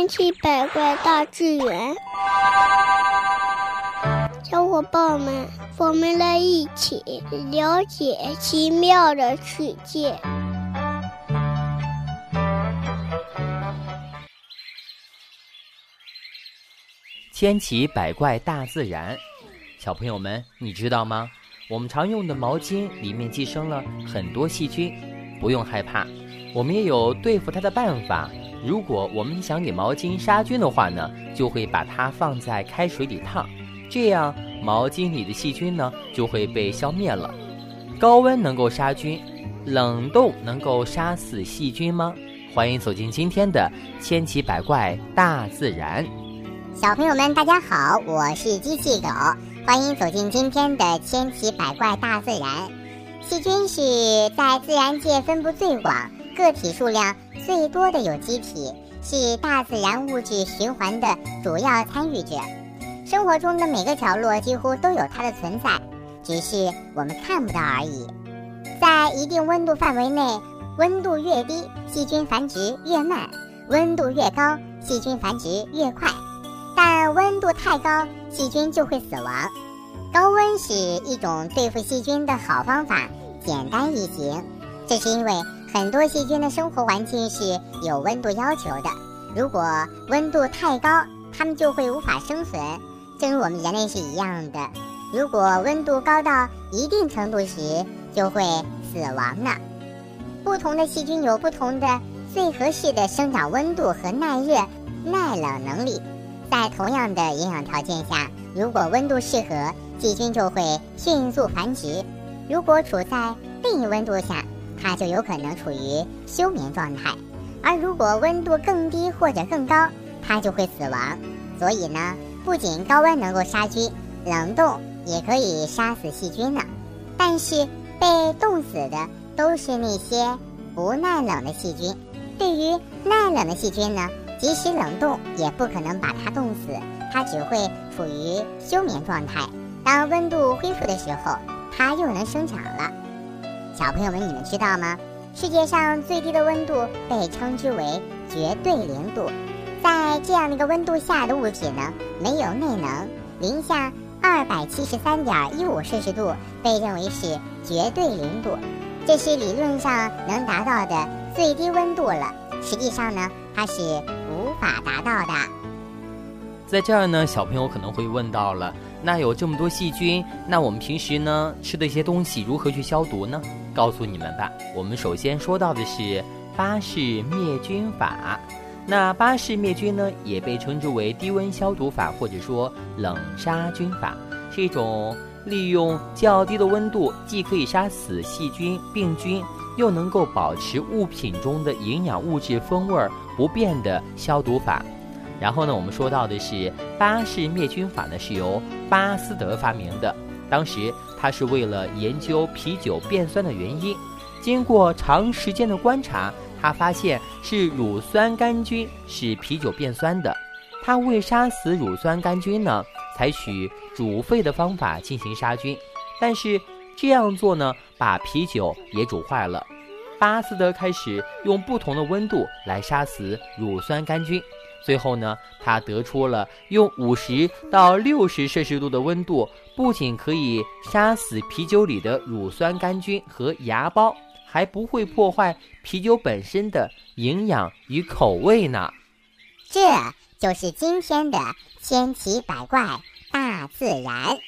千奇百怪大自然，小伙伴们，我们来一起了解奇妙的世界。千奇百怪大自然，小朋友们，你知道吗？我们常用的毛巾里面寄生了很多细菌，不用害怕，我们也有对付它的办法。如果我们想给毛巾杀菌的话呢，就会把它放在开水里烫，这样毛巾里的细菌呢就会被消灭了。高温能够杀菌，冷冻能够杀死细菌吗？欢迎走进今天的千奇百怪大自然。小朋友们，大家好，我是机器狗，欢迎走进今天的千奇百怪大自然。细菌是在自然界分布最广。个体数量最多的有机体是大自然物质循环的主要参与者，生活中的每个角落几乎都有它的存在，只是我们看不到而已。在一定温度范围内，温度越低，细菌繁殖越慢；温度越高，细菌繁殖越快。但温度太高，细菌就会死亡。高温是一种对付细菌的好方法，简单易行。这是因为。很多细菌的生活环境是有温度要求的，如果温度太高，它们就会无法生存，正如我们人类是一样的。如果温度高到一定程度时，就会死亡呢。不同的细菌有不同的最合适的生长温度和耐热、耐冷能力。在同样的营养条件下，如果温度适合，细菌就会迅速繁殖；如果处在另一温度下，它就有可能处于休眠状态，而如果温度更低或者更高，它就会死亡。所以呢，不仅高温能够杀菌，冷冻也可以杀死细菌呢。但是被冻死的都是那些不耐冷的细菌。对于耐冷的细菌呢，即使冷冻也不可能把它冻死，它只会处于休眠状态。当温度恢复的时候，它又能生长了。小朋友们，你们知道吗？世界上最低的温度被称之为绝对零度，在这样的一个温度下的物体呢，没有内能。零下二百七十三点一五摄氏度被认为是绝对零度，这是理论上能达到的最低温度了。实际上呢，它是无法达到的。在这儿呢，小朋友可能会问到了：那有这么多细菌，那我们平时呢吃的一些东西如何去消毒呢？告诉你们吧，我们首先说到的是巴氏灭菌法。那巴氏灭菌呢，也被称之为低温消毒法，或者说冷杀菌法，是一种利用较低的温度，既可以杀死细菌、病菌，又能够保持物品中的营养物质风味不变的消毒法。然后呢，我们说到的是巴氏灭菌法呢，是由巴斯德发明的。当时他是为了研究啤酒变酸的原因，经过长时间的观察，他发现是乳酸杆菌使啤酒变酸的。他为杀死乳酸杆菌呢，采取煮沸的方法进行杀菌，但是这样做呢，把啤酒也煮坏了。巴斯德开始用不同的温度来杀死乳酸杆菌。最后呢，他得出了用五十到六十摄氏度的温度，不仅可以杀死啤酒里的乳酸杆菌和芽孢，还不会破坏啤酒本身的营养与口味呢。这就是今天的千奇百怪大自然。